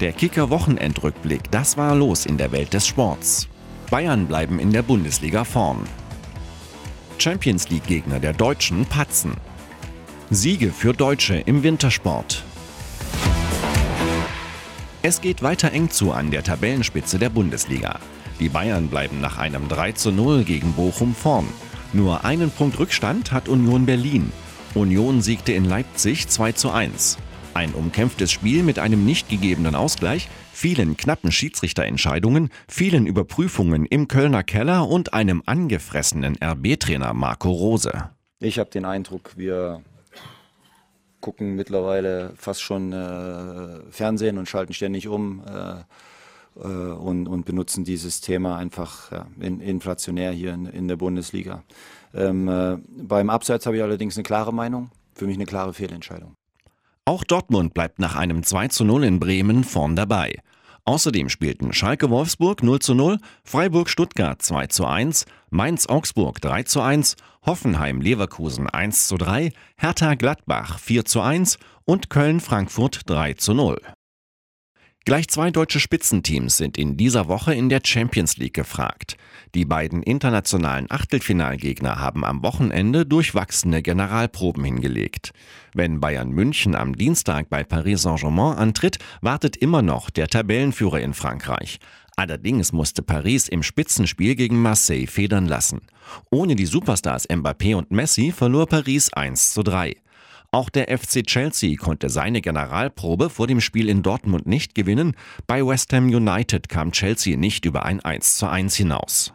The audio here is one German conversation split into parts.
Der Kicker-Wochenendrückblick, das war los in der Welt des Sports. Bayern bleiben in der Bundesliga vorn. Champions League-Gegner der Deutschen patzen. Siege für Deutsche im Wintersport. Es geht weiter eng zu an der Tabellenspitze der Bundesliga. Die Bayern bleiben nach einem 3 zu 0 gegen Bochum vorn. Nur einen Punkt Rückstand hat Union Berlin. Union siegte in Leipzig 2 zu 1. Ein umkämpftes Spiel mit einem nicht gegebenen Ausgleich, vielen knappen Schiedsrichterentscheidungen, vielen Überprüfungen im Kölner Keller und einem angefressenen RB-Trainer Marco Rose. Ich habe den Eindruck, wir gucken mittlerweile fast schon äh, Fernsehen und schalten ständig um äh, äh, und, und, benutzen dieses Thema einfach ja, in, inflationär hier in, in der Bundesliga. Ähm, äh, beim Abseits habe ich allerdings eine klare Meinung, für mich eine klare Fehlentscheidung. Auch Dortmund bleibt nach einem 2 zu 0 in Bremen vorn dabei. Außerdem spielten Schalke Wolfsburg 0 zu 0, Freiburg Stuttgart 2 zu 1, Mainz Augsburg 3 zu 1, Hoffenheim Leverkusen 1 zu 3, Hertha Gladbach 4 zu 1 und Köln Frankfurt 3 zu 0. Gleich zwei deutsche Spitzenteams sind in dieser Woche in der Champions League gefragt. Die beiden internationalen Achtelfinalgegner haben am Wochenende durchwachsene Generalproben hingelegt. Wenn Bayern München am Dienstag bei Paris Saint-Germain antritt, wartet immer noch der Tabellenführer in Frankreich. Allerdings musste Paris im Spitzenspiel gegen Marseille federn lassen. Ohne die Superstars Mbappé und Messi verlor Paris 1 zu 3. Auch der FC Chelsea konnte seine Generalprobe vor dem Spiel in Dortmund nicht gewinnen. Bei West Ham United kam Chelsea nicht über ein 1 zu 1 hinaus.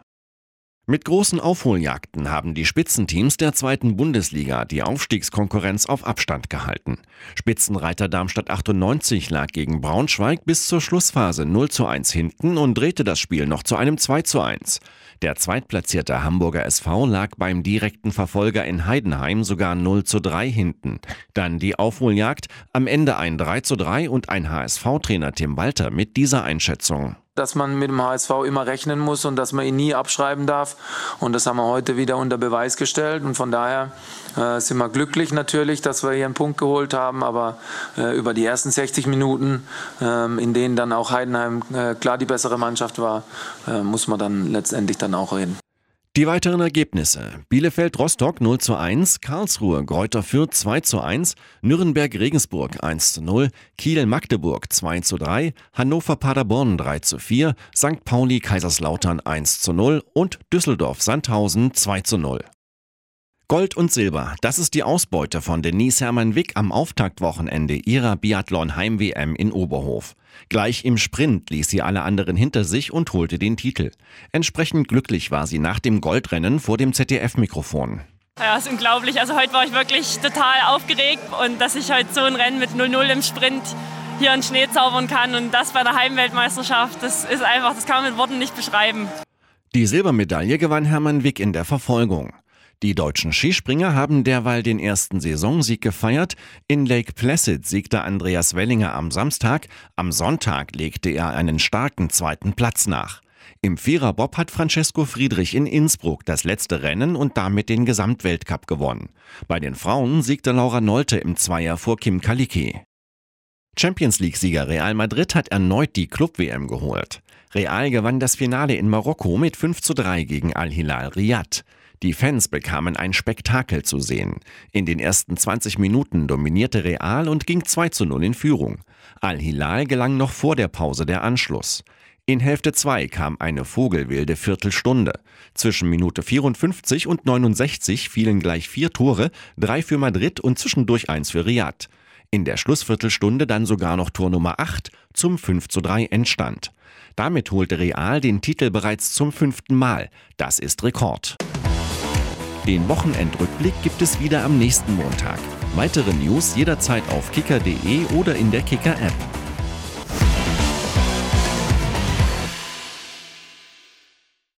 Mit großen Aufholjagden haben die Spitzenteams der zweiten Bundesliga die Aufstiegskonkurrenz auf Abstand gehalten. Spitzenreiter Darmstadt 98 lag gegen Braunschweig bis zur Schlussphase 0 zu 1 hinten und drehte das Spiel noch zu einem 2 zu 1. Der zweitplatzierte Hamburger SV lag beim direkten Verfolger in Heidenheim sogar 0 zu 3 hinten. Dann die Aufholjagd, am Ende ein 3 zu 3 und ein HSV-Trainer Tim Walter mit dieser Einschätzung dass man mit dem HSV immer rechnen muss und dass man ihn nie abschreiben darf. Und das haben wir heute wieder unter Beweis gestellt. Und von daher äh, sind wir glücklich natürlich, dass wir hier einen Punkt geholt haben. Aber äh, über die ersten 60 Minuten, äh, in denen dann auch Heidenheim äh, klar die bessere Mannschaft war, äh, muss man dann letztendlich dann auch reden. Die weiteren Ergebnisse. Bielefeld-Rostock 0 zu 1, Karlsruhe Gräuter Fürth 2 zu 1, Nürnberg-Regensburg 1 zu 0, Kiel-Magdeburg 2 zu 3, Hannover-Paderborn 3 zu 4, St. Pauli-Kaiserslautern 1 zu 0 und Düsseldorf-Sandhausen 2 zu 0. Gold und Silber, das ist die Ausbeute von Denise Hermann-Wick am Auftaktwochenende ihrer Biathlon-Heim-WM in Oberhof. Gleich im Sprint ließ sie alle anderen hinter sich und holte den Titel. Entsprechend glücklich war sie nach dem Goldrennen vor dem ZDF-Mikrofon. Ja, ist unglaublich. Also heute war ich wirklich total aufgeregt und dass ich heute so ein Rennen mit 0-0 im Sprint hier in Schnee zaubern kann und das bei der Heimweltmeisterschaft, das ist einfach, das kann man mit Worten nicht beschreiben. Die Silbermedaille gewann Hermann Wick in der Verfolgung. Die deutschen Skispringer haben derweil den ersten Saisonsieg gefeiert. In Lake Placid siegte Andreas Wellinger am Samstag. Am Sonntag legte er einen starken zweiten Platz nach. Im Viererbob hat Francesco Friedrich in Innsbruck das letzte Rennen und damit den Gesamtweltcup gewonnen. Bei den Frauen siegte Laura Nolte im Zweier vor Kim Kalike. Champions League-Sieger Real Madrid hat erneut die Club-WM geholt. Real gewann das Finale in Marokko mit 5 zu 3 gegen Al-Hilal Riyadh. Die Fans bekamen ein Spektakel zu sehen. In den ersten 20 Minuten dominierte Real und ging 2 zu 0 in Führung. Al-Hilal gelang noch vor der Pause der Anschluss. In Hälfte 2 kam eine vogelwilde Viertelstunde. Zwischen Minute 54 und 69 fielen gleich vier Tore, drei für Madrid und zwischendurch eins für Riyadh. In der Schlussviertelstunde dann sogar noch Tor Nummer 8 zum 5 zu 3 Endstand. Damit holte Real den Titel bereits zum fünften Mal. Das ist Rekord. Den Wochenendrückblick gibt es wieder am nächsten Montag. Weitere News jederzeit auf kicker.de oder in der Kicker-App.